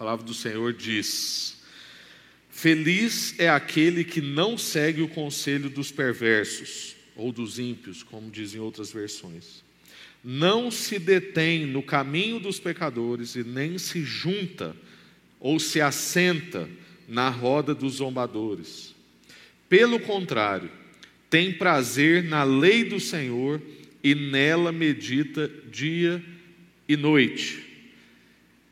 palavra do Senhor diz: Feliz é aquele que não segue o conselho dos perversos, ou dos ímpios, como dizem outras versões. Não se detém no caminho dos pecadores e nem se junta ou se assenta na roda dos zombadores. Pelo contrário, tem prazer na lei do Senhor e nela medita dia e noite.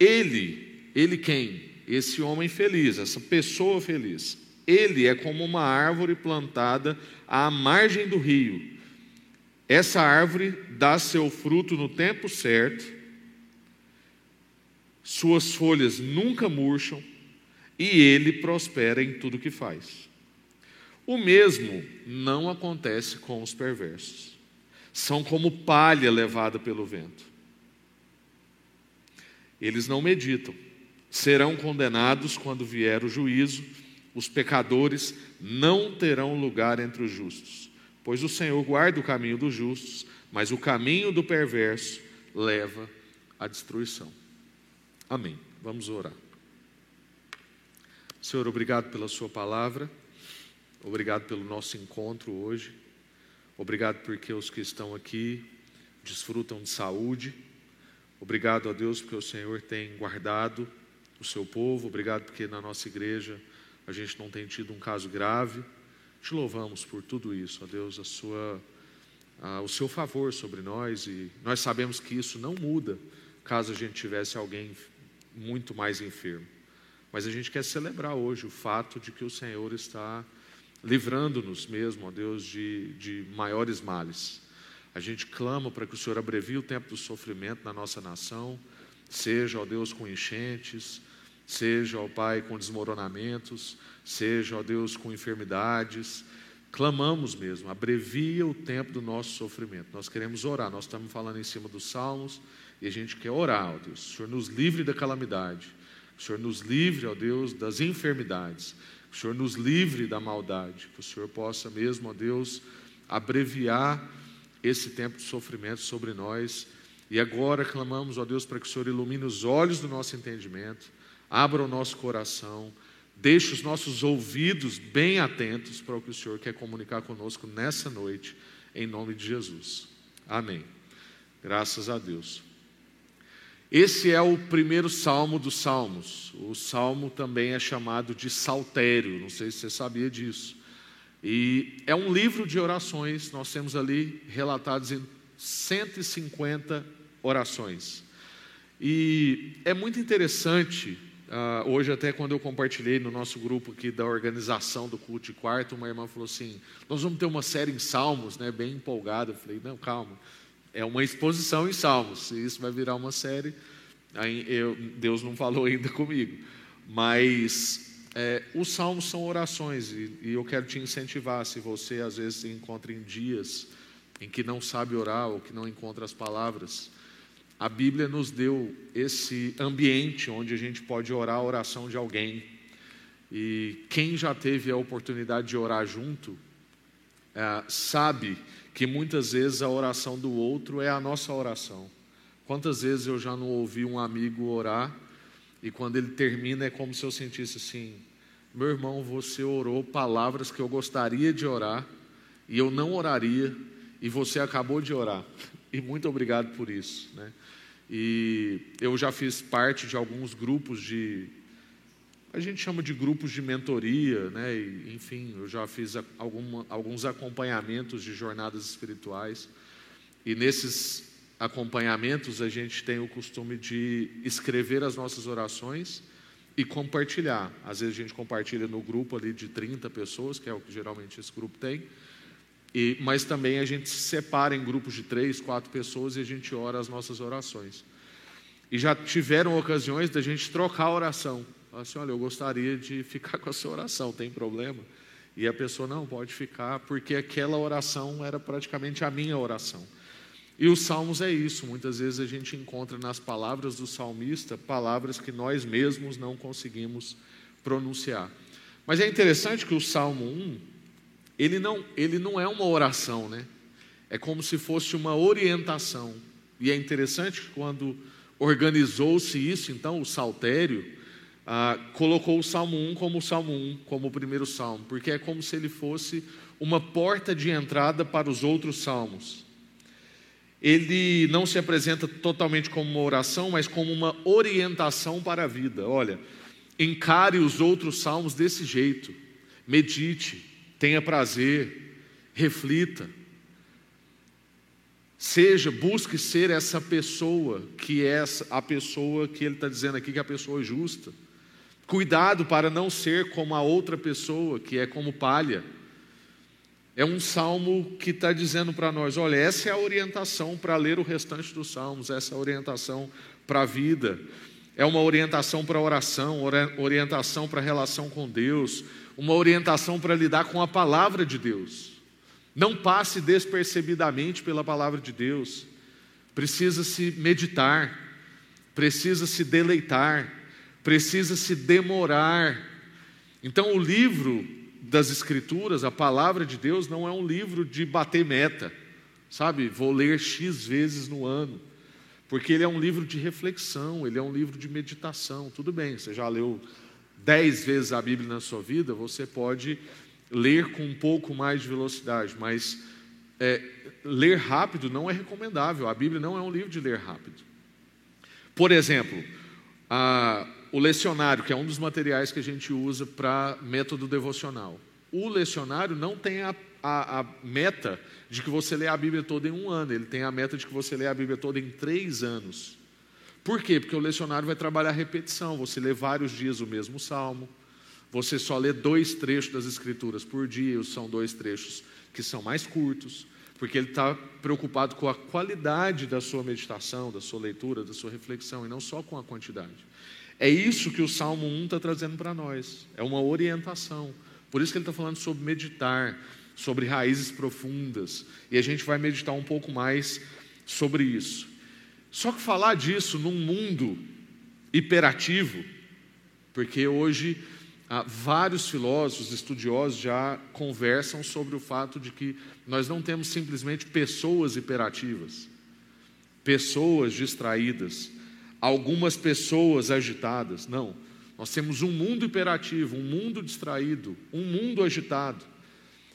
Ele ele quem? Esse homem feliz, essa pessoa feliz. Ele é como uma árvore plantada à margem do rio. Essa árvore dá seu fruto no tempo certo, suas folhas nunca murcham e ele prospera em tudo que faz. O mesmo não acontece com os perversos. São como palha levada pelo vento. Eles não meditam serão condenados quando vier o juízo, os pecadores não terão lugar entre os justos, pois o Senhor guarda o caminho dos justos, mas o caminho do perverso leva à destruição. Amém. Vamos orar. Senhor, obrigado pela Sua palavra, obrigado pelo nosso encontro hoje, obrigado porque os que estão aqui desfrutam de saúde, obrigado a Deus porque o Senhor tem guardado o seu povo. Obrigado porque na nossa igreja a gente não tem tido um caso grave. Te louvamos por tudo isso, ó Deus, a sua, a, o seu favor sobre nós e nós sabemos que isso não muda caso a gente tivesse alguém muito mais enfermo. Mas a gente quer celebrar hoje o fato de que o Senhor está livrando-nos mesmo, ó Deus, de, de maiores males. A gente clama para que o Senhor abrevie o tempo do sofrimento na nossa nação, seja, ó Deus, com enchentes, seja, ó Pai, com desmoronamentos, seja, ó Deus, com enfermidades. Clamamos mesmo, abrevia o tempo do nosso sofrimento. Nós queremos orar, nós estamos falando em cima dos salmos e a gente quer orar, ó Deus. O Senhor nos livre da calamidade, o Senhor nos livre, ó Deus, das enfermidades, o Senhor nos livre da maldade, que o Senhor possa mesmo, ó Deus, abreviar esse tempo de sofrimento sobre nós. E agora clamamos, ó Deus, para que o Senhor ilumine os olhos do nosso entendimento abra o nosso coração, deixe os nossos ouvidos bem atentos para o que o Senhor quer comunicar conosco nessa noite, em nome de Jesus. Amém. Graças a Deus. Esse é o primeiro salmo dos salmos. O salmo também é chamado de saltério, não sei se você sabia disso. E é um livro de orações, nós temos ali relatados em 150 orações. E é muito interessante Uh, hoje, até quando eu compartilhei no nosso grupo aqui da organização do culto de quarto, uma irmã falou assim: Nós vamos ter uma série em Salmos, né, bem empolgada. Eu falei: Não, calma, é uma exposição em Salmos, e isso vai virar uma série. Aí eu, Deus não falou ainda comigo, mas é, os Salmos são orações, e, e eu quero te incentivar. Se você às vezes se encontra em dias em que não sabe orar ou que não encontra as palavras, a Bíblia nos deu esse ambiente onde a gente pode orar a oração de alguém. E quem já teve a oportunidade de orar junto, é, sabe que muitas vezes a oração do outro é a nossa oração. Quantas vezes eu já não ouvi um amigo orar e quando ele termina é como se eu sentisse assim: meu irmão, você orou palavras que eu gostaria de orar e eu não oraria e você acabou de orar. E muito obrigado por isso, né? E eu já fiz parte de alguns grupos de a gente chama de grupos de mentoria, né? E, enfim, eu já fiz alguma, alguns acompanhamentos de jornadas espirituais. E nesses acompanhamentos a gente tem o costume de escrever as nossas orações e compartilhar. Às vezes a gente compartilha no grupo ali de 30 pessoas, que é o que geralmente esse grupo tem. E, mas também a gente se separa em grupos de três, quatro pessoas e a gente ora as nossas orações. E já tiveram ocasiões da gente trocar a oração. Falar assim, olha, eu gostaria de ficar com a sua oração, tem problema? E a pessoa, não, pode ficar, porque aquela oração era praticamente a minha oração. E os salmos é isso, muitas vezes a gente encontra nas palavras do salmista palavras que nós mesmos não conseguimos pronunciar. Mas é interessante que o Salmo 1, ele não, ele não é uma oração, né? É como se fosse uma orientação. E é interessante que quando organizou-se isso, então, o saltério, ah, colocou o Salmo 1 como o Salmo 1, como o primeiro salmo, porque é como se ele fosse uma porta de entrada para os outros salmos. Ele não se apresenta totalmente como uma oração, mas como uma orientação para a vida. Olha, encare os outros salmos desse jeito, medite, tenha prazer, reflita. Seja, busque ser essa pessoa que é a pessoa que ele está dizendo aqui que é a pessoa justa. Cuidado para não ser como a outra pessoa, que é como palha. É um salmo que está dizendo para nós: olha, essa é a orientação para ler o restante dos salmos, essa é a orientação para a vida, é uma orientação para oração, orientação para relação com Deus, uma orientação para lidar com a palavra de Deus. Não passe despercebidamente pela palavra de Deus, precisa se meditar, precisa se deleitar, precisa se demorar. Então, o livro das Escrituras, a palavra de Deus, não é um livro de bater meta, sabe? Vou ler X vezes no ano, porque ele é um livro de reflexão, ele é um livro de meditação. Tudo bem, você já leu dez vezes a Bíblia na sua vida, você pode ler com um pouco mais de velocidade, mas é, ler rápido não é recomendável. A Bíblia não é um livro de ler rápido. Por exemplo, a, o lecionário, que é um dos materiais que a gente usa para método devocional. O lecionário não tem a, a, a, meta de que você lê a Bíblia toda em um ano, ele tem a meta de que você lê a Bíblia toda em três anos. Por quê? Porque o lecionário vai trabalhar a repetição, você lê vários dias o mesmo salmo, você só lê dois trechos das Escrituras por dia, são dois trechos que são mais curtos, porque ele está preocupado com a qualidade da sua meditação, da sua leitura, da sua reflexão, e não só com a quantidade. É isso que o Salmo 1 está trazendo para nós. É uma orientação. Por isso que ele está falando sobre meditar, sobre raízes profundas. E a gente vai meditar um pouco mais sobre isso. Só que falar disso num mundo hiperativo, porque hoje ah, vários filósofos, estudiosos já conversam sobre o fato de que nós não temos simplesmente pessoas hiperativas, pessoas distraídas algumas pessoas agitadas. Não. Nós temos um mundo hiperativo, um mundo distraído, um mundo agitado.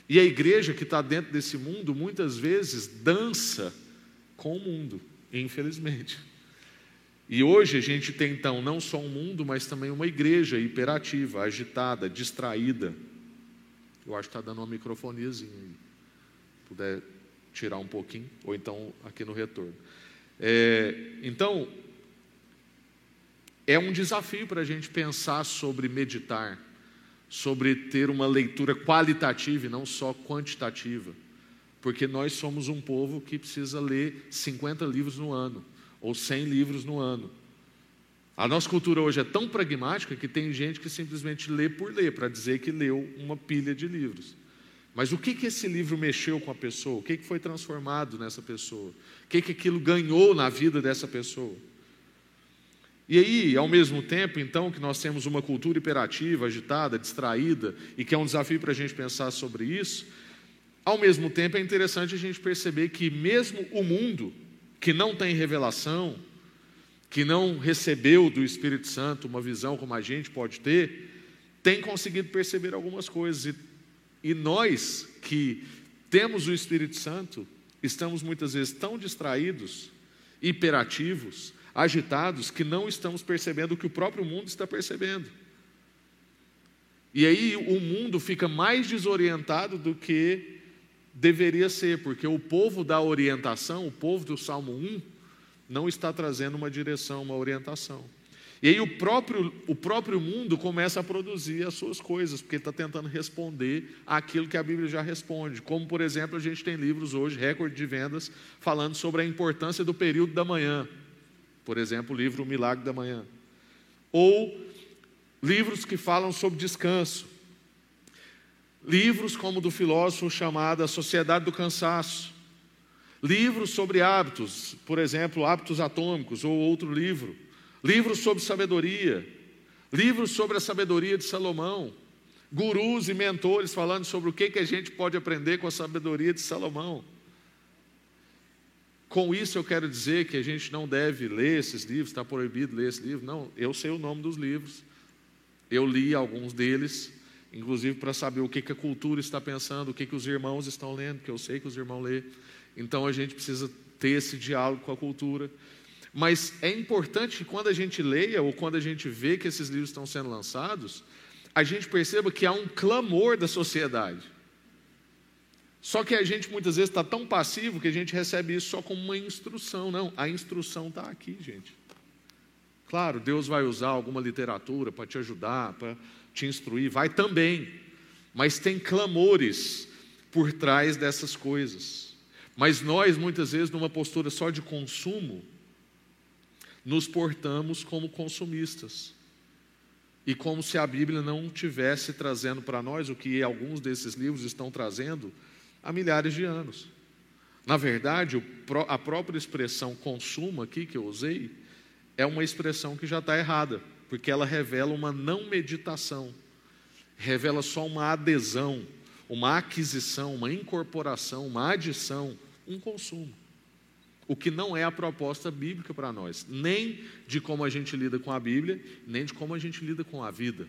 E a igreja que está dentro desse mundo, muitas vezes, dança com o mundo, infelizmente. E hoje a gente tem então não só um mundo, mas também uma igreja hiperativa, agitada, distraída. Eu acho que está dando uma microfoniazinha aí. Puder tirar um pouquinho, ou então aqui no retorno. É, então, é um desafio para a gente pensar sobre meditar, sobre ter uma leitura qualitativa e não só quantitativa, porque nós somos um povo que precisa ler 50 livros no ano, ou 100 livros no ano. A nossa cultura hoje é tão pragmática que tem gente que simplesmente lê por ler, para dizer que leu uma pilha de livros. Mas o que, que esse livro mexeu com a pessoa? O que, que foi transformado nessa pessoa? O que, que aquilo ganhou na vida dessa pessoa? E aí, ao mesmo tempo, então, que nós temos uma cultura hiperativa, agitada, distraída, e que é um desafio para a gente pensar sobre isso, ao mesmo tempo é interessante a gente perceber que, mesmo o mundo que não tem revelação, que não recebeu do Espírito Santo uma visão como a gente pode ter, tem conseguido perceber algumas coisas. E, e nós que temos o Espírito Santo, estamos muitas vezes tão distraídos, hiperativos, agitados que não estamos percebendo o que o próprio mundo está percebendo. E aí o mundo fica mais desorientado do que deveria ser, porque o povo da orientação, o povo do Salmo 1, não está trazendo uma direção, uma orientação. E aí o próprio, o próprio mundo começa a produzir as suas coisas, porque está tentando responder àquilo que a Bíblia já responde. Como, por exemplo, a gente tem livros hoje, recorde de vendas, falando sobre a importância do período da manhã. Por exemplo, o livro O Milagre da Manhã. Ou livros que falam sobre descanso. Livros como o do filósofo chamado A Sociedade do Cansaço. Livros sobre hábitos, por exemplo, Hábitos Atômicos, ou outro livro. Livros sobre sabedoria. Livros sobre a sabedoria de Salomão. Gurus e mentores falando sobre o que, que a gente pode aprender com a sabedoria de Salomão. Com isso eu quero dizer que a gente não deve ler esses livros, está proibido ler esse livro. Não, eu sei o nome dos livros, Eu li alguns deles, inclusive para saber o que, que a cultura está pensando, o que, que os irmãos estão lendo, que eu sei que os irmãos lêem. Então a gente precisa ter esse diálogo com a cultura. Mas é importante que quando a gente leia ou quando a gente vê que esses livros estão sendo lançados, a gente perceba que há um clamor da sociedade. Só que a gente muitas vezes está tão passivo que a gente recebe isso só como uma instrução. Não, a instrução está aqui, gente. Claro, Deus vai usar alguma literatura para te ajudar, para te instruir, vai também. Mas tem clamores por trás dessas coisas. Mas nós, muitas vezes, numa postura só de consumo, nos portamos como consumistas. E como se a Bíblia não tivesse trazendo para nós o que alguns desses livros estão trazendo há milhares de anos. Na verdade, a própria expressão consumo aqui que eu usei é uma expressão que já está errada, porque ela revela uma não meditação, revela só uma adesão, uma aquisição, uma incorporação, uma adição, um consumo o que não é a proposta bíblica para nós, nem de como a gente lida com a Bíblia, nem de como a gente lida com a vida.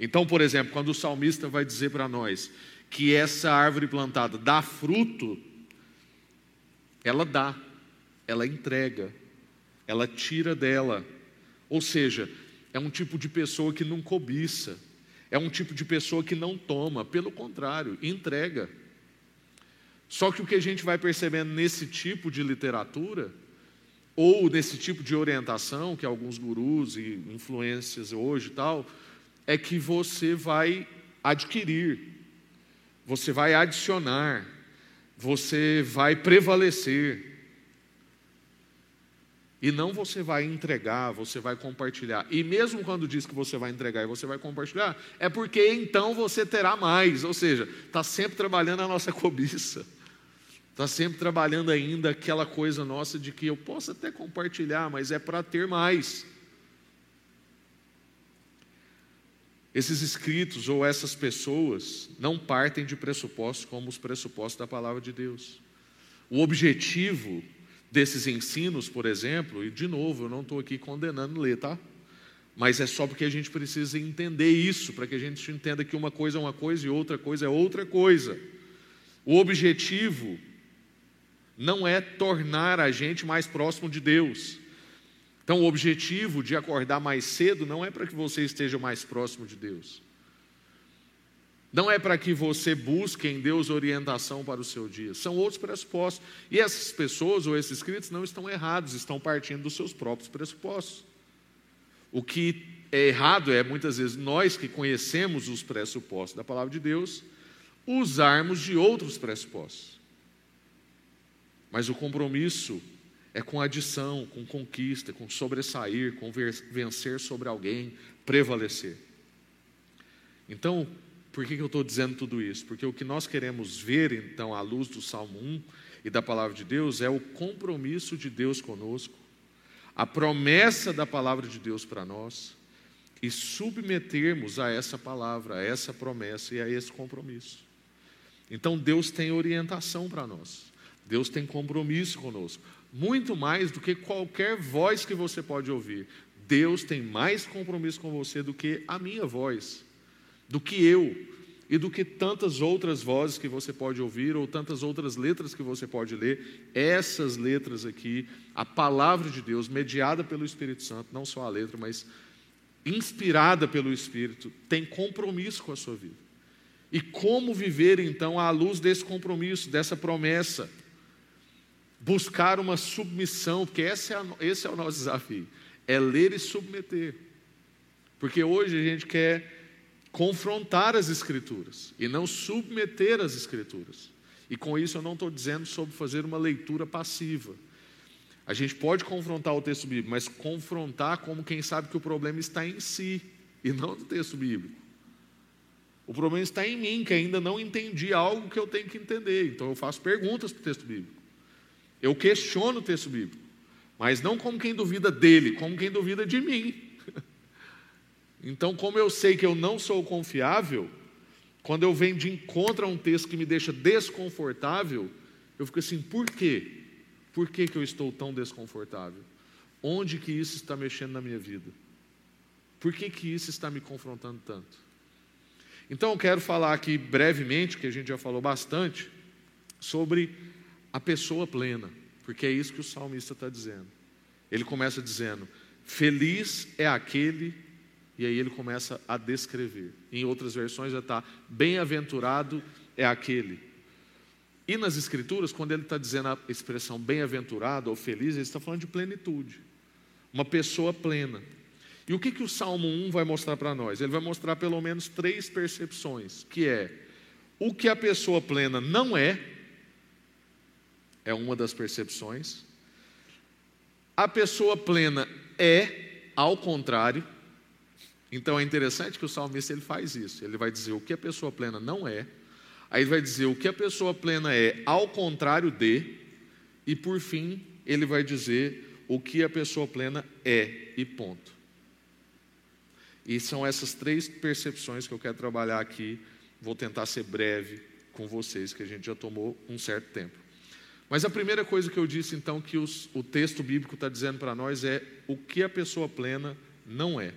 Então, por exemplo, quando o salmista vai dizer para nós que essa árvore plantada dá fruto, ela dá, ela entrega, ela tira dela. Ou seja, é um tipo de pessoa que não cobiça, é um tipo de pessoa que não toma, pelo contrário, entrega. Só que o que a gente vai percebendo nesse tipo de literatura, ou nesse tipo de orientação que alguns gurus e influências hoje e tal, é que você vai adquirir, você vai adicionar, você vai prevalecer. E não você vai entregar, você vai compartilhar. E mesmo quando diz que você vai entregar e você vai compartilhar, é porque então você terá mais. Ou seja, está sempre trabalhando a nossa cobiça. Está sempre trabalhando ainda aquela coisa nossa de que eu posso até compartilhar, mas é para ter mais. Esses escritos ou essas pessoas não partem de pressupostos como os pressupostos da palavra de Deus. O objetivo desses ensinos, por exemplo, e de novo, eu não estou aqui condenando ler, tá? Mas é só porque a gente precisa entender isso, para que a gente entenda que uma coisa é uma coisa e outra coisa é outra coisa. O objetivo não é tornar a gente mais próximo de Deus. Então, o objetivo de acordar mais cedo não é para que você esteja mais próximo de Deus. Não é para que você busque em Deus orientação para o seu dia. São outros pressupostos. E essas pessoas ou esses escritos não estão errados, estão partindo dos seus próprios pressupostos. O que é errado é, muitas vezes, nós que conhecemos os pressupostos da palavra de Deus, usarmos de outros pressupostos. Mas o compromisso é com adição, com conquista, com sobressair, com vencer sobre alguém, prevalecer. Então, por que eu estou dizendo tudo isso? Porque o que nós queremos ver, então, à luz do Salmo 1 e da palavra de Deus, é o compromisso de Deus conosco, a promessa da palavra de Deus para nós, e submetermos a essa palavra, a essa promessa e a esse compromisso. Então, Deus tem orientação para nós. Deus tem compromisso conosco, muito mais do que qualquer voz que você pode ouvir. Deus tem mais compromisso com você do que a minha voz, do que eu e do que tantas outras vozes que você pode ouvir ou tantas outras letras que você pode ler. Essas letras aqui, a palavra de Deus, mediada pelo Espírito Santo, não só a letra, mas inspirada pelo Espírito, tem compromisso com a sua vida. E como viver então à luz desse compromisso, dessa promessa? Buscar uma submissão, porque esse é, esse é o nosso desafio, é ler e submeter. Porque hoje a gente quer confrontar as Escrituras e não submeter as Escrituras. E com isso eu não estou dizendo sobre fazer uma leitura passiva. A gente pode confrontar o texto bíblico, mas confrontar como quem sabe que o problema está em si e não no texto bíblico. O problema está em mim, que ainda não entendi algo que eu tenho que entender. Então eu faço perguntas para o texto bíblico. Eu questiono o texto bíblico, mas não como quem duvida dele, como quem duvida de mim. Então, como eu sei que eu não sou confiável, quando eu venho de encontro a um texto que me deixa desconfortável, eu fico assim, por quê? Por que, que eu estou tão desconfortável? Onde que isso está mexendo na minha vida? Por que, que isso está me confrontando tanto? Então eu quero falar aqui brevemente, que a gente já falou bastante, sobre a pessoa plena, porque é isso que o salmista está dizendo. Ele começa dizendo: Feliz é aquele, e aí ele começa a descrever. Em outras versões já está: Bem-aventurado é aquele. E nas Escrituras, quando ele está dizendo a expressão bem-aventurado ou feliz, ele está falando de plenitude. Uma pessoa plena. E o que, que o Salmo 1 vai mostrar para nós? Ele vai mostrar pelo menos três percepções, que é o que a pessoa plena não é, é uma das percepções. A pessoa plena é ao contrário. Então é interessante que o salmista ele faz isso. Ele vai dizer o que a pessoa plena não é, aí ele vai dizer o que a pessoa plena é ao contrário de, e por fim ele vai dizer o que a pessoa plena é e ponto. E são essas três percepções que eu quero trabalhar aqui. Vou tentar ser breve com vocês, que a gente já tomou um certo tempo. Mas a primeira coisa que eu disse, então, que os, o texto bíblico está dizendo para nós é o que a pessoa plena não é.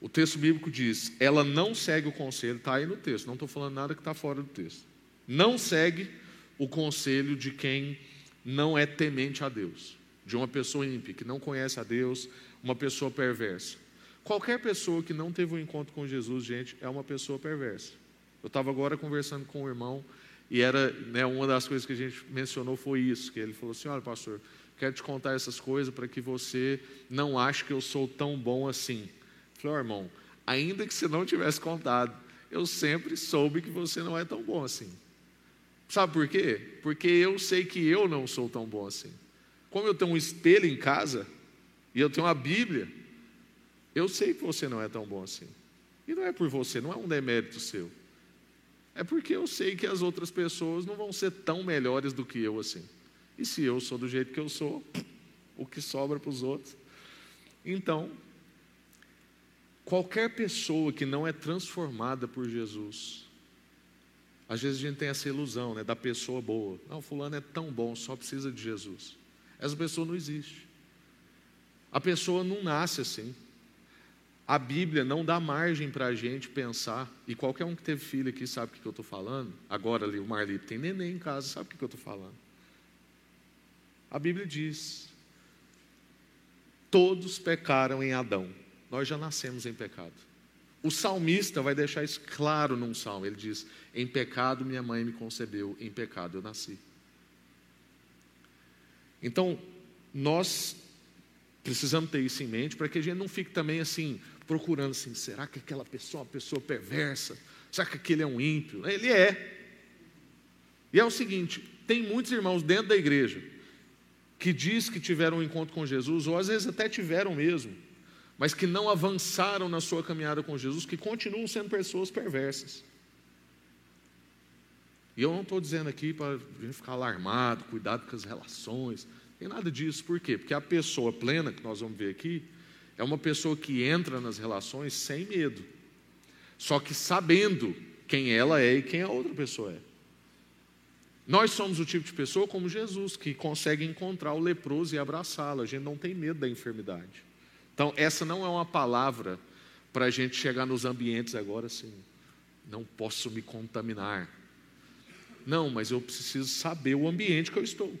O texto bíblico diz: ela não segue o conselho, está aí no texto, não estou falando nada que está fora do texto. Não segue o conselho de quem não é temente a Deus, de uma pessoa ímpia, que não conhece a Deus, uma pessoa perversa. Qualquer pessoa que não teve um encontro com Jesus, gente, é uma pessoa perversa. Eu estava agora conversando com um irmão e era né, uma das coisas que a gente mencionou foi isso, que ele falou assim, olha pastor, quero te contar essas coisas para que você não ache que eu sou tão bom assim. Eu falei, oh, irmão, ainda que você não tivesse contado, eu sempre soube que você não é tão bom assim. Sabe por quê? Porque eu sei que eu não sou tão bom assim. Como eu tenho um espelho em casa e eu tenho uma Bíblia, eu sei que você não é tão bom assim. E não é por você, não é um demérito seu. É porque eu sei que as outras pessoas não vão ser tão melhores do que eu assim. E se eu sou do jeito que eu sou, o que sobra para os outros? Então, qualquer pessoa que não é transformada por Jesus, às vezes a gente tem essa ilusão né, da pessoa boa. Não, fulano é tão bom, só precisa de Jesus. Essa pessoa não existe. A pessoa não nasce assim. A Bíblia não dá margem para a gente pensar, e qualquer um que teve filho aqui sabe o que eu estou falando. Agora ali, o Marlito tem neném em casa, sabe o que eu estou falando. A Bíblia diz: todos pecaram em Adão, nós já nascemos em pecado. O salmista vai deixar isso claro num salmo. Ele diz: Em pecado minha mãe me concebeu, em pecado eu nasci. Então, nós precisamos ter isso em mente para que a gente não fique também assim, procurando assim, será que aquela pessoa é uma pessoa perversa? Será que aquele é um ímpio? Ele é. E é o seguinte, tem muitos irmãos dentro da igreja que diz que tiveram um encontro com Jesus, ou às vezes até tiveram mesmo, mas que não avançaram na sua caminhada com Jesus, que continuam sendo pessoas perversas. E eu não estou dizendo aqui para a gente ficar alarmado, cuidado com as relações, tem nada disso, por quê? Porque a pessoa plena, que nós vamos ver aqui, é uma pessoa que entra nas relações sem medo, só que sabendo quem ela é e quem a outra pessoa é. Nós somos o tipo de pessoa como Jesus, que consegue encontrar o leproso e abraçá-lo. A gente não tem medo da enfermidade. Então, essa não é uma palavra para a gente chegar nos ambientes agora assim. Não posso me contaminar. Não, mas eu preciso saber o ambiente que eu estou.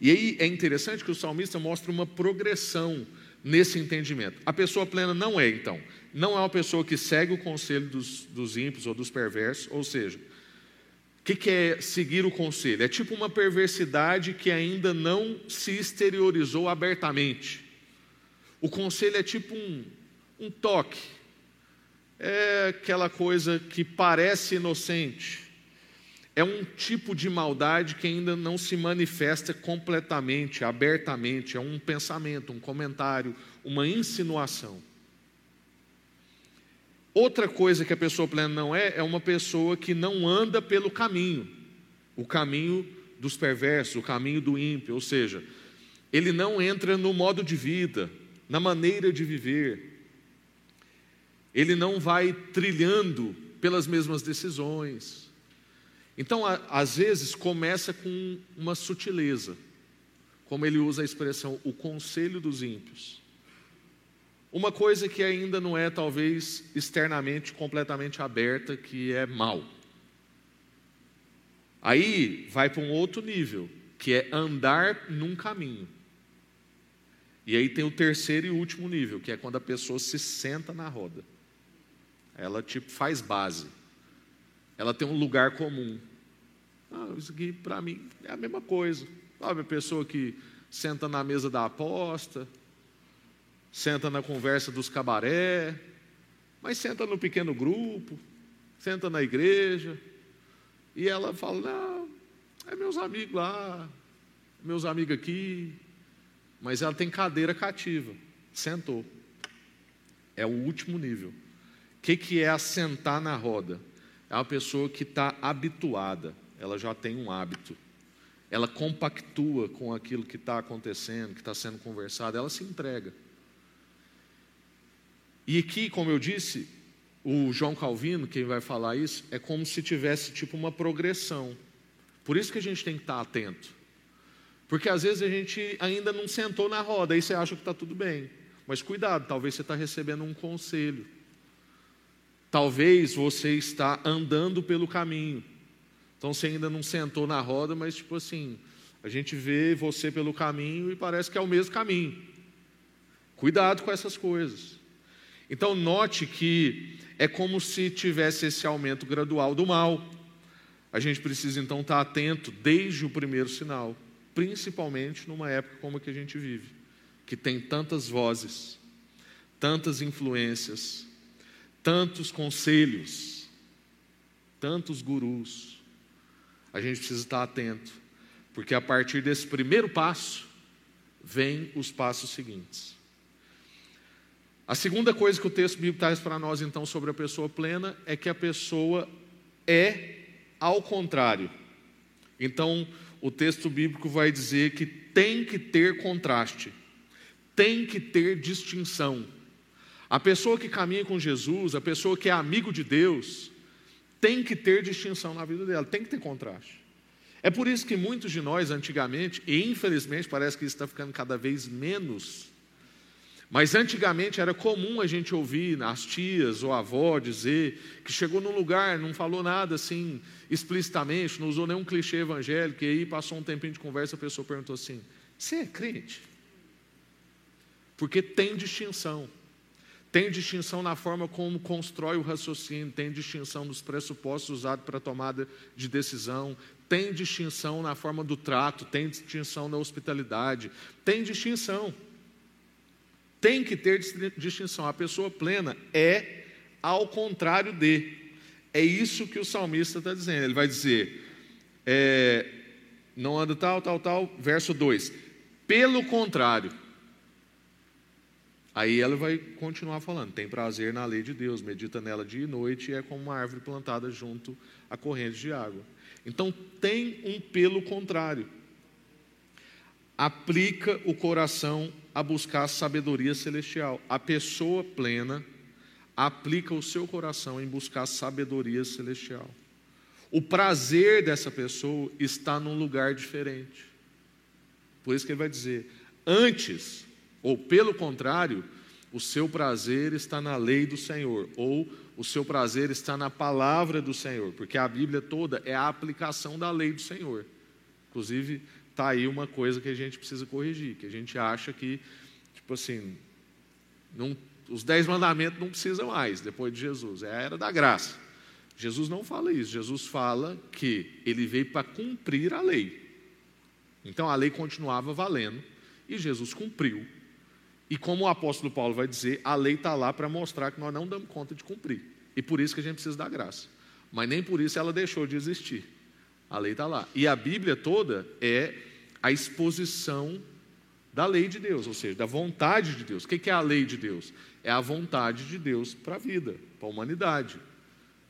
E aí é interessante que o salmista mostra uma progressão nesse entendimento. A pessoa plena não é, então, não é uma pessoa que segue o conselho dos, dos ímpios ou dos perversos, ou seja, o que, que é seguir o conselho? É tipo uma perversidade que ainda não se exteriorizou abertamente. O conselho é tipo um, um toque, é aquela coisa que parece inocente, é um tipo de maldade que ainda não se manifesta completamente, abertamente, é um pensamento, um comentário, uma insinuação. Outra coisa que a pessoa plena não é, é uma pessoa que não anda pelo caminho, o caminho dos perversos, o caminho do ímpio, ou seja, ele não entra no modo de vida, na maneira de viver, ele não vai trilhando pelas mesmas decisões, então, às vezes, começa com uma sutileza, como ele usa a expressão o conselho dos ímpios. uma coisa que ainda não é, talvez, externamente completamente aberta, que é mal. Aí vai para um outro nível, que é andar num caminho. E aí tem o terceiro e último nível, que é quando a pessoa se senta na roda. Ela tipo faz base. Ela tem um lugar comum. Ah, isso aqui para mim é a mesma coisa. Sabe a pessoa que senta na mesa da aposta, senta na conversa dos cabaré, mas senta no pequeno grupo, senta na igreja, e ela fala: Não, é meus amigos lá, meus amigos aqui, mas ela tem cadeira cativa, sentou. É o último nível. O que, que é assentar na roda? É uma pessoa que está habituada, ela já tem um hábito. Ela compactua com aquilo que está acontecendo, que está sendo conversado, ela se entrega. E aqui, como eu disse, o João Calvino, quem vai falar isso, é como se tivesse tipo uma progressão. Por isso que a gente tem que estar atento. Porque às vezes a gente ainda não sentou na roda, aí você acha que está tudo bem. Mas cuidado, talvez você está recebendo um conselho. Talvez você está andando pelo caminho. Então você ainda não sentou na roda, mas tipo assim, a gente vê você pelo caminho e parece que é o mesmo caminho. Cuidado com essas coisas. Então note que é como se tivesse esse aumento gradual do mal. A gente precisa então estar atento desde o primeiro sinal principalmente numa época como a que a gente vive, que tem tantas vozes, tantas influências, tantos conselhos, tantos gurus. A gente precisa estar atento, porque a partir desse primeiro passo, vem os passos seguintes. A segunda coisa que o texto bíblico traz para nós, então, sobre a pessoa plena, é que a pessoa é ao contrário. Então, o texto bíblico vai dizer que tem que ter contraste, tem que ter distinção. A pessoa que caminha com Jesus, a pessoa que é amigo de Deus, tem que ter distinção na vida dela, tem que ter contraste. É por isso que muitos de nós, antigamente, e infelizmente parece que isso está ficando cada vez menos, mas antigamente era comum a gente ouvir as tias ou a avó dizer que chegou num lugar, não falou nada assim explicitamente, não usou nenhum clichê evangélico, e aí passou um tempinho de conversa, a pessoa perguntou assim: Você é crente? Porque tem distinção. Tem distinção na forma como constrói o raciocínio, tem distinção nos pressupostos usados para a tomada de decisão, tem distinção na forma do trato, tem distinção na hospitalidade, tem distinção. Tem que ter distinção. A pessoa plena é ao contrário de. É isso que o salmista está dizendo. Ele vai dizer: é, não anda tal, tal, tal, verso 2. Pelo contrário. Aí ela vai continuar falando: tem prazer na lei de Deus, medita nela dia e noite, e é como uma árvore plantada junto a corrente de água. Então tem um pelo contrário. Aplica o coração a buscar sabedoria celestial. A pessoa plena aplica o seu coração em buscar sabedoria celestial. O prazer dessa pessoa está num lugar diferente. Por isso que ele vai dizer: antes, ou pelo contrário, o seu prazer está na lei do Senhor, ou o seu prazer está na palavra do Senhor, porque a Bíblia toda é a aplicação da lei do Senhor. Inclusive, está aí uma coisa que a gente precisa corrigir, que a gente acha que, tipo assim, não, os dez mandamentos não precisam mais depois de Jesus, é a era da graça. Jesus não fala isso, Jesus fala que ele veio para cumprir a lei. Então a lei continuava valendo e Jesus cumpriu. E como o apóstolo Paulo vai dizer, a lei está lá para mostrar que nós não damos conta de cumprir. E por isso que a gente precisa da graça. Mas nem por isso ela deixou de existir. A lei está lá. E a Bíblia toda é a exposição da lei de Deus, ou seja, da vontade de Deus. O que é a lei de Deus? É a vontade de Deus para a vida, para a humanidade.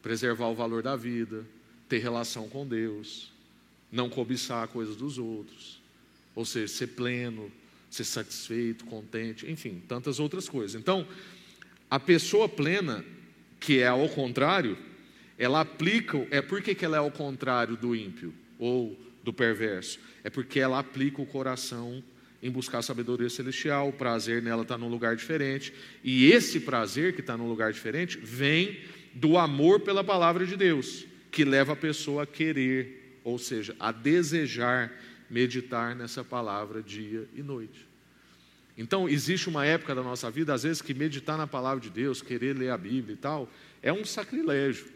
Preservar o valor da vida, ter relação com Deus, não cobiçar coisas dos outros, ou seja, ser pleno, ser satisfeito, contente, enfim, tantas outras coisas. Então, a pessoa plena, que é ao contrário, ela aplica, é por que ela é ao contrário do ímpio ou do perverso? É porque ela aplica o coração em buscar sabedoria celestial, o prazer nela está num lugar diferente, e esse prazer que está num lugar diferente vem do amor pela palavra de Deus, que leva a pessoa a querer, ou seja, a desejar meditar nessa palavra dia e noite. Então, existe uma época da nossa vida, às vezes, que meditar na palavra de Deus, querer ler a Bíblia e tal, é um sacrilégio.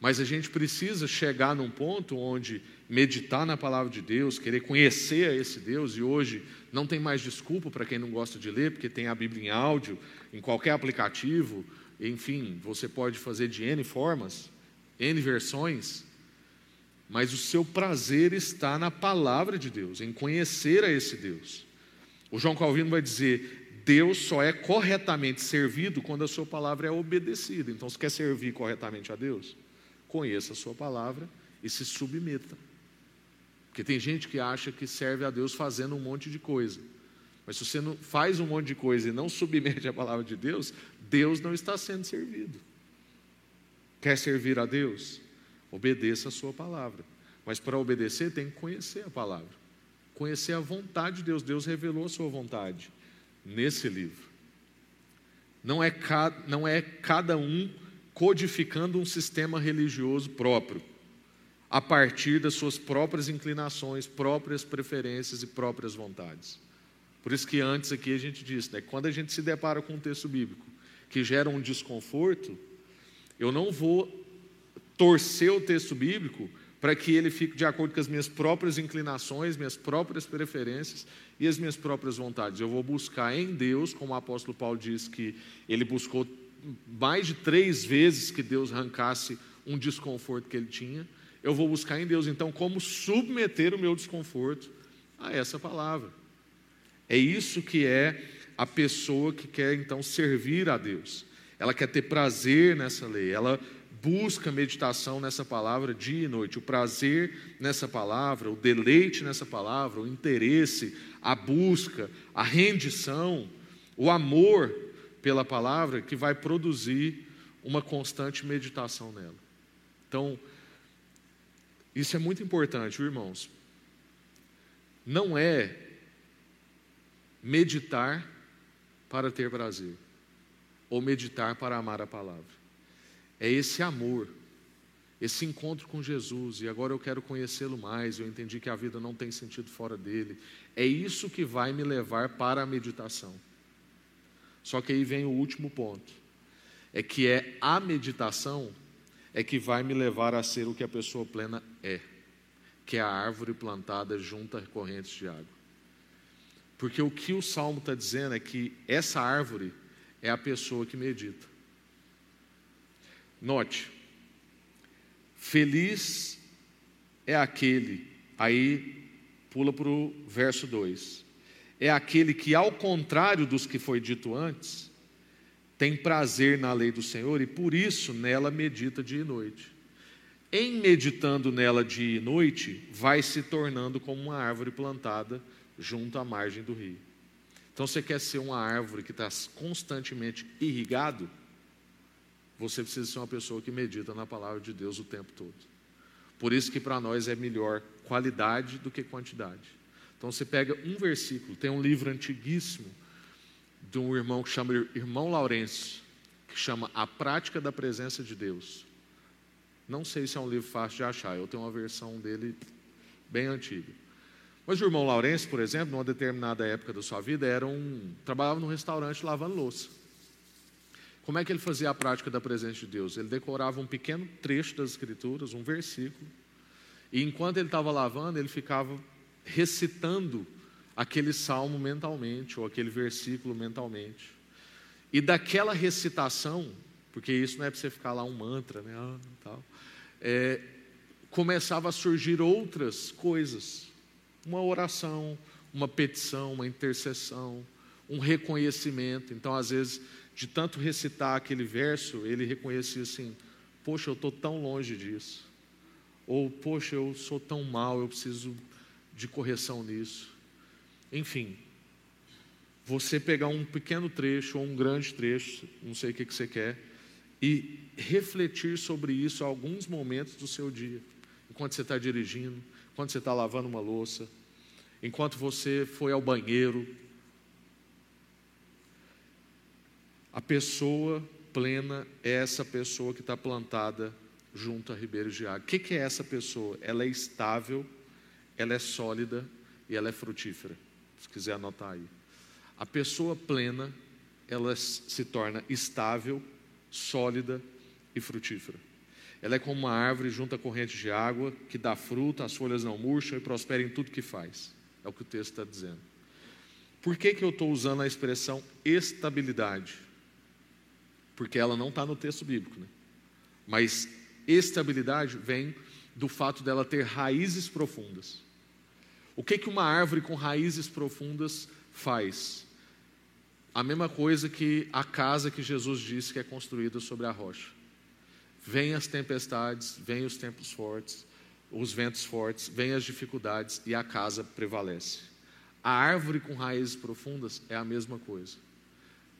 Mas a gente precisa chegar num ponto onde meditar na palavra de Deus, querer conhecer a esse Deus, e hoje não tem mais desculpa para quem não gosta de ler, porque tem a Bíblia em áudio, em qualquer aplicativo, enfim, você pode fazer de N formas, N versões, mas o seu prazer está na palavra de Deus, em conhecer a esse Deus. O João Calvino vai dizer: Deus só é corretamente servido quando a sua palavra é obedecida. Então, se quer servir corretamente a Deus, conheça a sua palavra e se submeta. Porque tem gente que acha que serve a Deus fazendo um monte de coisa. Mas se você não faz um monte de coisa e não submete a palavra de Deus, Deus não está sendo servido. Quer servir a Deus? Obedeça a sua palavra. Mas para obedecer, tem que conhecer a palavra. Conhecer a vontade de Deus. Deus revelou a sua vontade nesse livro. Não é, não é cada um codificando um sistema religioso próprio, a partir das suas próprias inclinações, próprias preferências e próprias vontades. Por isso que antes aqui a gente disse, né, quando a gente se depara com um texto bíblico que gera um desconforto, eu não vou torcer o texto bíblico para que ele fique de acordo com as minhas próprias inclinações, minhas próprias preferências e as minhas próprias vontades. Eu vou buscar em Deus, como o apóstolo Paulo diz que ele buscou mais de três vezes que Deus arrancasse um desconforto que ele tinha. Eu vou buscar em Deus, então, como submeter o meu desconforto a essa palavra. É isso que é a pessoa que quer então servir a Deus. Ela quer ter prazer nessa lei, ela busca meditação nessa palavra dia e noite, o prazer nessa palavra, o deleite nessa palavra, o interesse, a busca, a rendição, o amor pela palavra que vai produzir uma constante meditação nela. Então, isso é muito importante, irmãos. Não é meditar para ter prazer, ou meditar para amar a palavra. É esse amor, esse encontro com Jesus, e agora eu quero conhecê-lo mais, eu entendi que a vida não tem sentido fora dele. É isso que vai me levar para a meditação. Só que aí vem o último ponto. É que é a meditação é que vai me levar a ser o que a pessoa plena é, que é a árvore plantada junto a correntes de água. Porque o que o salmo está dizendo é que essa árvore é a pessoa que medita. Note, feliz é aquele, aí pula para o verso 2: é aquele que, ao contrário dos que foi dito antes, tem prazer na lei do Senhor e por isso nela medita dia e noite. Em meditando nela dia e noite, vai se tornando como uma árvore plantada junto à margem do rio. Então, você quer ser uma árvore que está constantemente irrigado? Você precisa ser uma pessoa que medita na palavra de Deus o tempo todo. Por isso que para nós é melhor qualidade do que quantidade. Então você pega um versículo, tem um livro antiguíssimo de um irmão que chama Irmão Laurence, que chama A Prática da Presença de Deus. Não sei se é um livro fácil de achar, eu tenho uma versão dele bem antiga. Mas o irmão Laurence, por exemplo, numa determinada época da sua vida, era um, trabalhava num restaurante lavando louça. Como é que ele fazia a prática da presença de Deus? Ele decorava um pequeno trecho das Escrituras, um versículo, e enquanto ele estava lavando, ele ficava recitando aquele salmo mentalmente, ou aquele versículo mentalmente. E daquela recitação, porque isso não é para você ficar lá um mantra, né? Ah, tal, é, começava a surgir outras coisas, uma oração, uma petição, uma intercessão, um reconhecimento. Então, às vezes, de tanto recitar aquele verso, ele reconhecia assim: Poxa, eu estou tão longe disso. Ou, poxa, eu sou tão mal, eu preciso de correção nisso. Enfim, você pegar um pequeno trecho ou um grande trecho, não sei o que, que você quer, e refletir sobre isso alguns momentos do seu dia, enquanto você está dirigindo, enquanto você está lavando uma louça, enquanto você foi ao banheiro. A pessoa plena é essa pessoa que está plantada junto a ribeiros de água. O que, que é essa pessoa? Ela é estável, ela é sólida e ela é frutífera. Se quiser anotar aí. A pessoa plena, ela se torna estável, sólida e frutífera. Ela é como uma árvore junto à corrente de água, que dá fruta, as folhas não murcham e prospera em tudo que faz. É o que o texto está dizendo. Por que, que eu estou usando a expressão estabilidade? Porque ela não está no texto bíblico, né? Mas estabilidade vem do fato dela ter raízes profundas. O que, que uma árvore com raízes profundas faz? A mesma coisa que a casa que Jesus disse que é construída sobre a rocha. Vêm as tempestades, vêm os tempos fortes, os ventos fortes, vêm as dificuldades e a casa prevalece. A árvore com raízes profundas é a mesma coisa.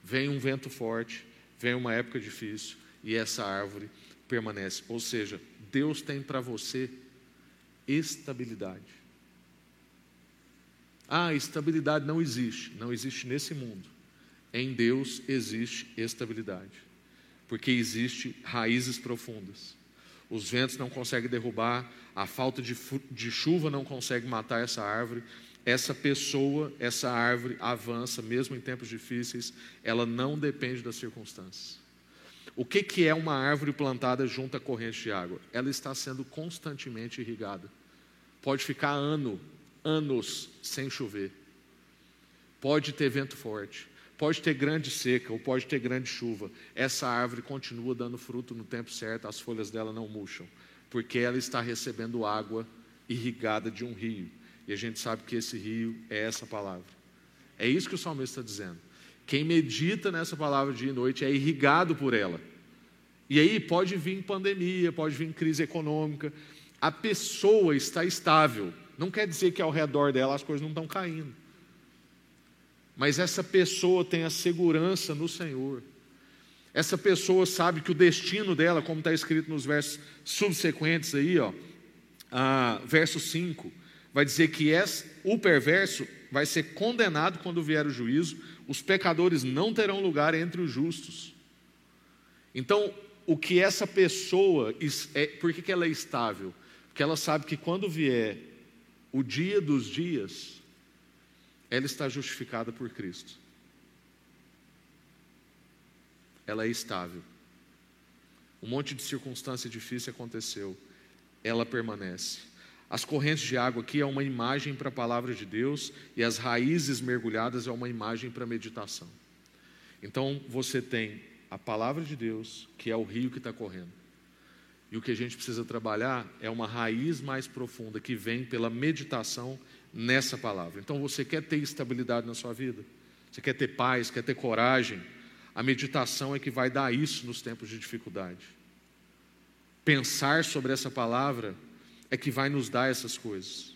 Vem um vento forte, vem uma época difícil e essa árvore permanece. Ou seja, Deus tem para você estabilidade. Ah, estabilidade não existe. Não existe nesse mundo. Em Deus existe estabilidade. Porque existe raízes profundas. Os ventos não conseguem derrubar, a falta de, de chuva não consegue matar essa árvore. Essa pessoa, essa árvore avança, mesmo em tempos difíceis, ela não depende das circunstâncias. O que, que é uma árvore plantada junto à corrente de água? Ela está sendo constantemente irrigada. Pode ficar ano, anos sem chover. Pode ter vento forte. Pode ter grande seca ou pode ter grande chuva. Essa árvore continua dando fruto no tempo certo, as folhas dela não murcham, porque ela está recebendo água irrigada de um rio. E a gente sabe que esse rio é essa palavra. É isso que o salmista está dizendo. Quem medita nessa palavra dia e noite é irrigado por ela. E aí pode vir pandemia, pode vir crise econômica. A pessoa está estável. Não quer dizer que ao redor dela as coisas não estão caindo. Mas essa pessoa tem a segurança no Senhor. Essa pessoa sabe que o destino dela, como está escrito nos versos subsequentes aí, ó, ah, verso 5, vai dizer que o perverso vai ser condenado quando vier o juízo, os pecadores não terão lugar entre os justos. Então, o que essa pessoa, é, por que, que ela é estável? Porque ela sabe que quando vier o dia dos dias, ela está justificada por Cristo. Ela é estável. Um monte de circunstância difícil aconteceu, ela permanece. As correntes de água aqui é uma imagem para a palavra de Deus e as raízes mergulhadas é uma imagem para a meditação. Então você tem a palavra de Deus, que é o rio que está correndo. E o que a gente precisa trabalhar é uma raiz mais profunda que vem pela meditação nessa palavra. Então você quer ter estabilidade na sua vida? Você quer ter paz, quer ter coragem? A meditação é que vai dar isso nos tempos de dificuldade. Pensar sobre essa palavra é que vai nos dar essas coisas.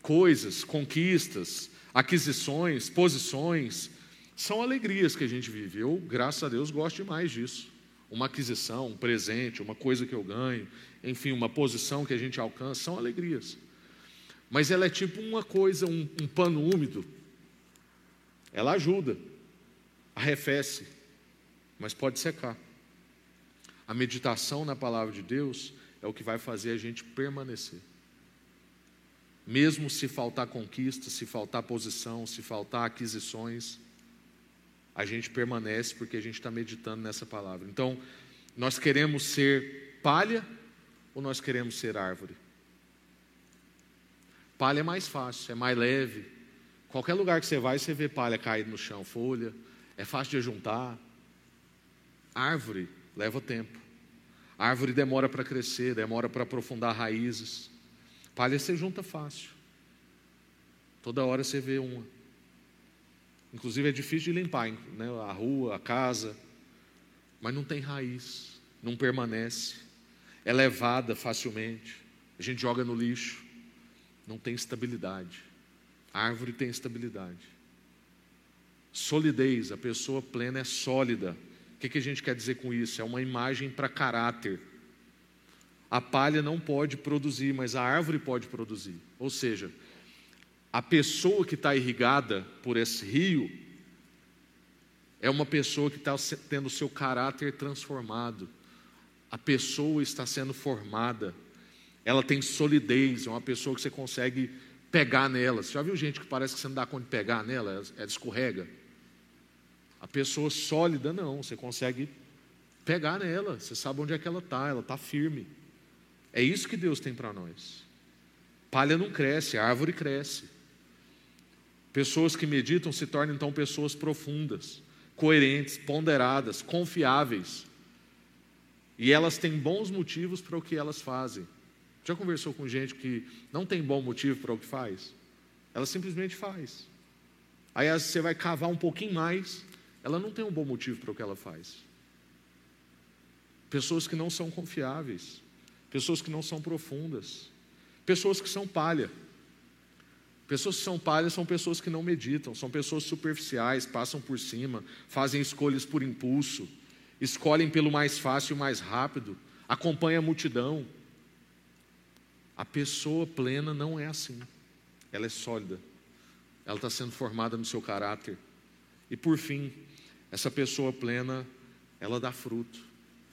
Coisas, conquistas, aquisições, posições, são alegrias que a gente vive. Eu, graças a Deus, gosto demais disso. Uma aquisição, um presente, uma coisa que eu ganho, enfim, uma posição que a gente alcança, são alegrias. Mas ela é tipo uma coisa, um, um pano úmido. Ela ajuda, arrefece, mas pode secar. A meditação na palavra de Deus é o que vai fazer a gente permanecer. Mesmo se faltar conquista, se faltar posição, se faltar aquisições, a gente permanece porque a gente está meditando nessa palavra. Então, nós queremos ser palha ou nós queremos ser árvore? Palha é mais fácil, é mais leve. Qualquer lugar que você vai, você vê palha cair no chão, folha. É fácil de juntar. Árvore leva tempo. A árvore demora para crescer, demora para aprofundar raízes. Palha você junta fácil. Toda hora você vê uma. Inclusive é difícil de limpar né? a rua, a casa, mas não tem raiz, não permanece, é levada facilmente, a gente joga no lixo, não tem estabilidade. A árvore tem estabilidade. Solidez, a pessoa plena é sólida, que, que a gente quer dizer com isso? É uma imagem para caráter. A palha não pode produzir, mas a árvore pode produzir. Ou seja, A pessoa que está irrigada por esse rio é uma pessoa que está tendo seu caráter transformado. A pessoa está sendo formada. Ela tem solidez, é uma pessoa que você consegue pegar nela. Você já viu gente que parece que você não dá conta de pegar nela? Ela escorrega. A pessoa sólida, não. Você consegue pegar nela. Você sabe onde é que ela está. Ela está firme. É isso que Deus tem para nós. Palha não cresce, árvore cresce. Pessoas que meditam se tornam então pessoas profundas coerentes, ponderadas, confiáveis. E elas têm bons motivos para o que elas fazem. Já conversou com gente que não tem bom motivo para o que faz? Ela simplesmente faz. Aí você vai cavar um pouquinho mais, ela não tem um bom motivo para o que ela faz. Pessoas que não são confiáveis, pessoas que não são profundas, pessoas que são palha. Pessoas que são palhas são pessoas que não meditam, são pessoas superficiais, passam por cima, fazem escolhas por impulso, escolhem pelo mais fácil e mais rápido, acompanham a multidão. A pessoa plena não é assim, ela é sólida, ela está sendo formada no seu caráter. E por fim, essa pessoa plena, ela dá fruto,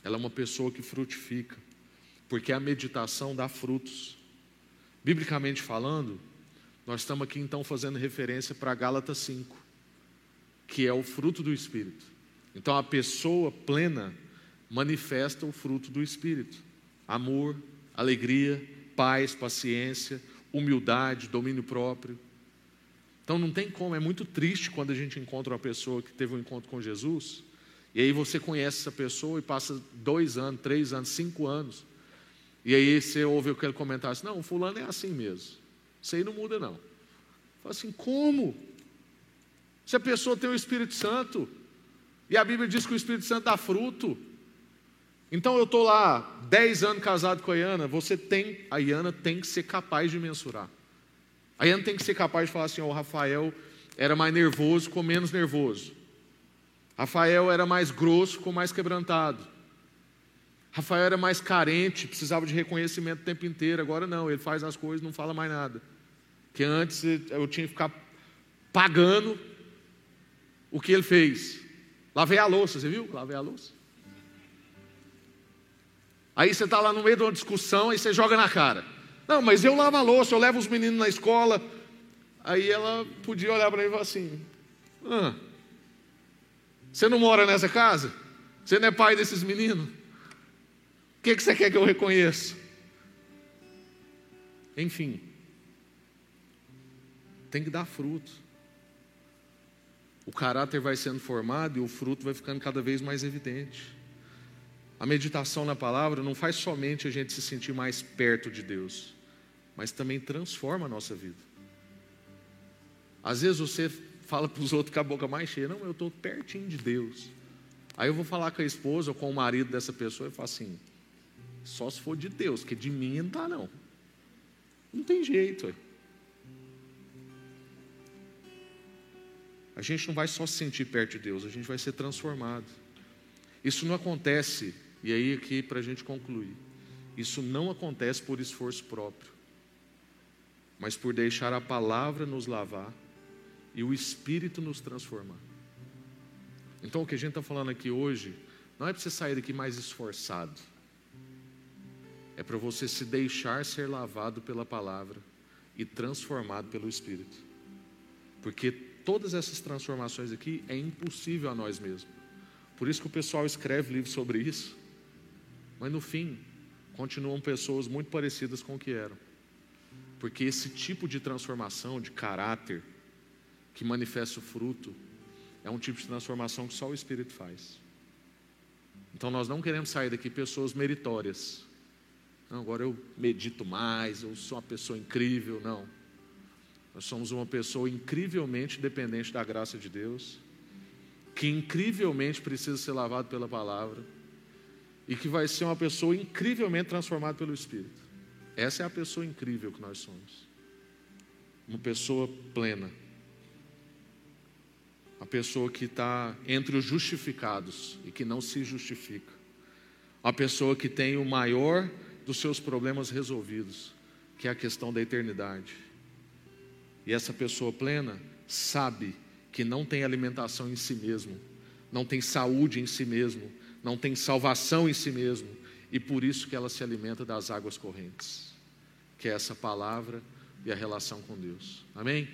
ela é uma pessoa que frutifica, porque a meditação dá frutos. Biblicamente falando, nós estamos aqui então fazendo referência para Gálatas 5, que é o fruto do Espírito. Então a pessoa plena manifesta o fruto do Espírito: amor, alegria, paz, paciência, humildade, domínio próprio. Então não tem como, é muito triste quando a gente encontra uma pessoa que teve um encontro com Jesus, e aí você conhece essa pessoa e passa dois anos, três anos, cinco anos, e aí você ouve aquele comentário assim: não, fulano é assim mesmo. Isso aí não muda, não. Fala assim, como? Se a pessoa tem o Espírito Santo, e a Bíblia diz que o Espírito Santo dá fruto. Então eu estou lá, 10 anos casado com a Iana, você tem, a Iana tem que ser capaz de mensurar. A Iana tem que ser capaz de falar assim, o Rafael era mais nervoso, com menos nervoso. Rafael era mais grosso, com mais quebrantado. Rafael era mais carente, precisava de reconhecimento o tempo inteiro. Agora não, ele faz as coisas, não fala mais nada. Que antes eu tinha que ficar pagando o que ele fez. Lavei a louça, você viu? Lavei a louça. Aí você está lá no meio de uma discussão e você joga na cara. Não, mas eu lavo a louça, eu levo os meninos na escola. Aí ela podia olhar para ele e falar assim: ah, Você não mora nessa casa? Você não é pai desses meninos? O que, que você quer que eu reconheça? Enfim, tem que dar fruto. O caráter vai sendo formado e o fruto vai ficando cada vez mais evidente. A meditação na palavra não faz somente a gente se sentir mais perto de Deus, mas também transforma a nossa vida. Às vezes você fala para os outros com a boca mais cheia, não, eu estou pertinho de Deus. Aí eu vou falar com a esposa ou com o marido dessa pessoa e falo assim, só se for de Deus, que de mim não está não. Não tem jeito. Ué. A gente não vai só se sentir perto de Deus, a gente vai ser transformado. Isso não acontece, e aí aqui para a gente concluir, isso não acontece por esforço próprio, mas por deixar a palavra nos lavar e o Espírito nos transformar. Então o que a gente está falando aqui hoje, não é para você sair daqui mais esforçado, é para você se deixar ser lavado pela palavra e transformado pelo Espírito. Porque todas essas transformações aqui é impossível a nós mesmos. Por isso que o pessoal escreve livros sobre isso. Mas no fim, continuam pessoas muito parecidas com o que eram. Porque esse tipo de transformação de caráter que manifesta o fruto é um tipo de transformação que só o Espírito faz. Então nós não queremos sair daqui pessoas meritórias. Não, agora eu medito mais, eu sou uma pessoa incrível. Não. Nós somos uma pessoa incrivelmente dependente da graça de Deus, que incrivelmente precisa ser lavado pela palavra e que vai ser uma pessoa incrivelmente transformada pelo Espírito. Essa é a pessoa incrível que nós somos. Uma pessoa plena. Uma pessoa que está entre os justificados e que não se justifica. Uma pessoa que tem o maior dos seus problemas resolvidos, que é a questão da eternidade. E essa pessoa plena sabe que não tem alimentação em si mesmo, não tem saúde em si mesmo, não tem salvação em si mesmo, e por isso que ela se alimenta das águas correntes, que é essa palavra e a relação com Deus. Amém?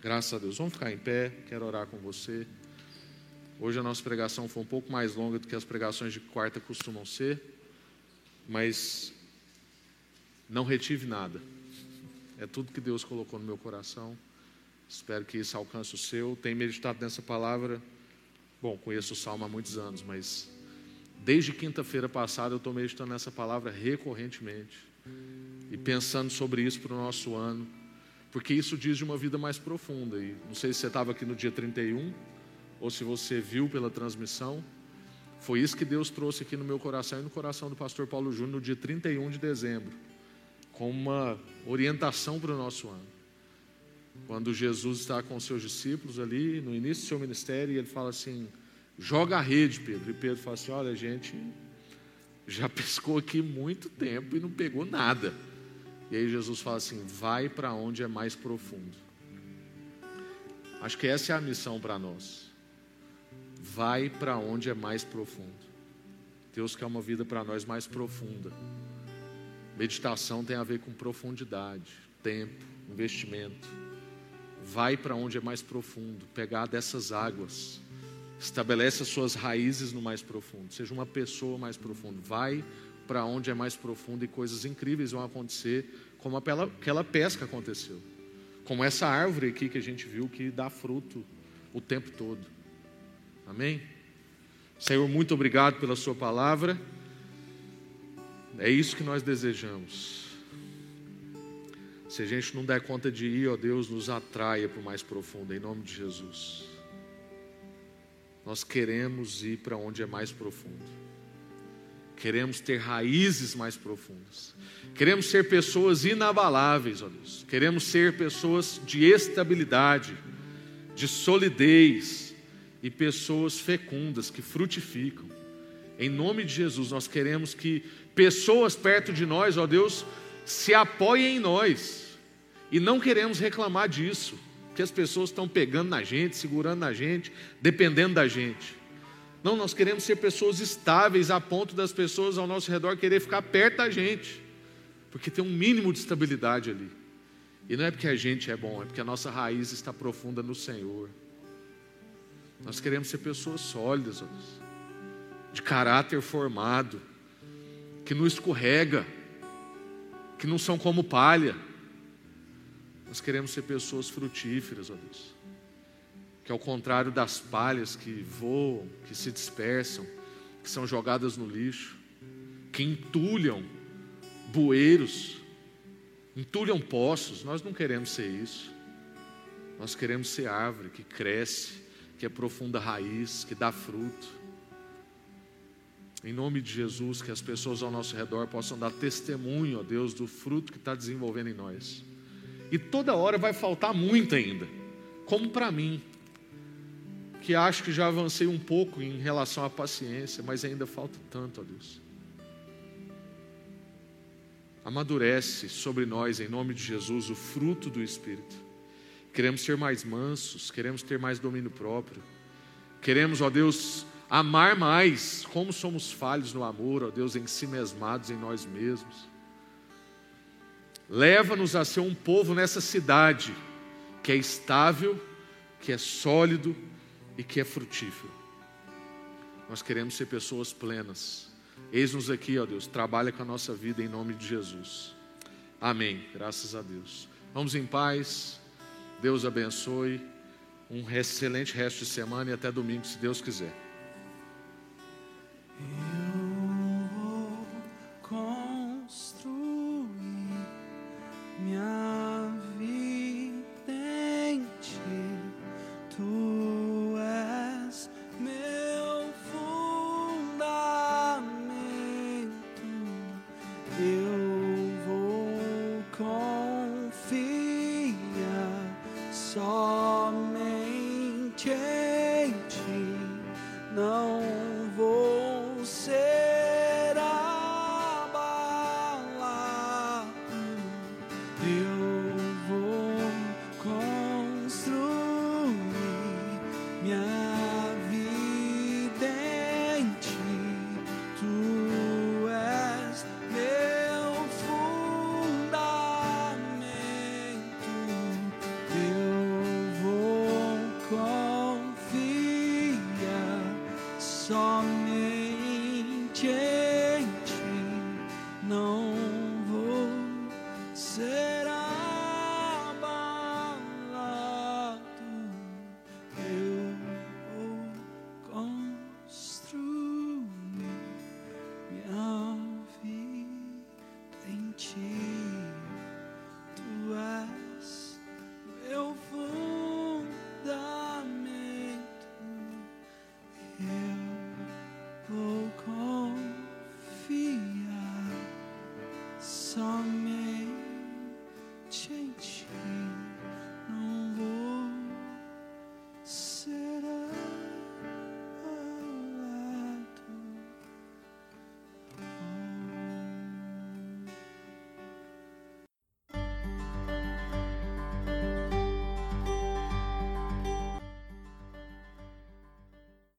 Graças a Deus. Vamos ficar em pé, quero orar com você. Hoje a nossa pregação foi um pouco mais longa do que as pregações de quarta costumam ser, mas não retive nada. É tudo que Deus colocou no meu coração. Espero que isso alcance o seu. Tenho meditado nessa palavra. Bom, conheço o Salmo há muitos anos, mas desde quinta-feira passada eu estou meditando nessa palavra recorrentemente e pensando sobre isso para o nosso ano, porque isso diz de uma vida mais profunda. E não sei se você estava aqui no dia 31 ou se você viu pela transmissão. Foi isso que Deus trouxe aqui no meu coração e no coração do pastor Paulo Júnior no dia 31 de dezembro, com uma orientação para o nosso ano. Quando Jesus está com os seus discípulos ali, no início do seu ministério, e ele fala assim: joga a rede, Pedro. E Pedro fala assim: olha, a gente já pescou aqui muito tempo e não pegou nada. E aí Jesus fala assim: vai para onde é mais profundo. Acho que essa é a missão para nós. Vai para onde é mais profundo. Deus quer uma vida para nós mais profunda. Meditação tem a ver com profundidade, tempo, investimento. Vai para onde é mais profundo, pegar dessas águas. Estabelece as suas raízes no mais profundo. Seja uma pessoa mais profunda. Vai para onde é mais profundo e coisas incríveis vão acontecer, como aquela pesca aconteceu. Como essa árvore aqui que a gente viu que dá fruto o tempo todo. Amém? Senhor, muito obrigado pela Sua palavra. É isso que nós desejamos. Se a gente não der conta de ir, ó Deus, nos atraia para o mais profundo, em nome de Jesus. Nós queremos ir para onde é mais profundo. Queremos ter raízes mais profundas. Queremos ser pessoas inabaláveis, ó Deus. Queremos ser pessoas de estabilidade, de solidez e pessoas fecundas que frutificam. Em nome de Jesus, nós queremos que pessoas perto de nós, ó Deus, se apoiem em nós. E não queremos reclamar disso, que as pessoas estão pegando na gente, segurando na gente, dependendo da gente. Não, nós queremos ser pessoas estáveis a ponto das pessoas ao nosso redor querer ficar perto da gente, porque tem um mínimo de estabilidade ali. E não é porque a gente é bom, é porque a nossa raiz está profunda no Senhor. Nós queremos ser pessoas sólidas, de caráter formado, que não escorrega, que não são como palha. Nós queremos ser pessoas frutíferas, ó Deus. Que ao contrário das palhas que voam, que se dispersam, que são jogadas no lixo, que entulham bueiros, entulham poços, nós não queremos ser isso. Nós queremos ser árvore que cresce, que é profunda raiz, que dá fruto. Em nome de Jesus, que as pessoas ao nosso redor possam dar testemunho, ó Deus, do fruto que está desenvolvendo em nós. E toda hora vai faltar muito ainda, como para mim, que acho que já avancei um pouco em relação à paciência, mas ainda falta tanto, ó Deus. Amadurece sobre nós, em nome de Jesus, o fruto do Espírito. Queremos ser mais mansos, queremos ter mais domínio próprio. Queremos, ó Deus, amar mais, como somos falhos no amor, ó Deus, em si mesmados em nós mesmos. Leva-nos a ser um povo nessa cidade que é estável, que é sólido e que é frutífero. Nós queremos ser pessoas plenas. Eis-nos aqui, ó Deus, trabalha com a nossa vida em nome de Jesus. Amém. Graças a Deus. Vamos em paz. Deus abençoe. Um excelente resto de semana e até domingo, se Deus quiser. Yeah.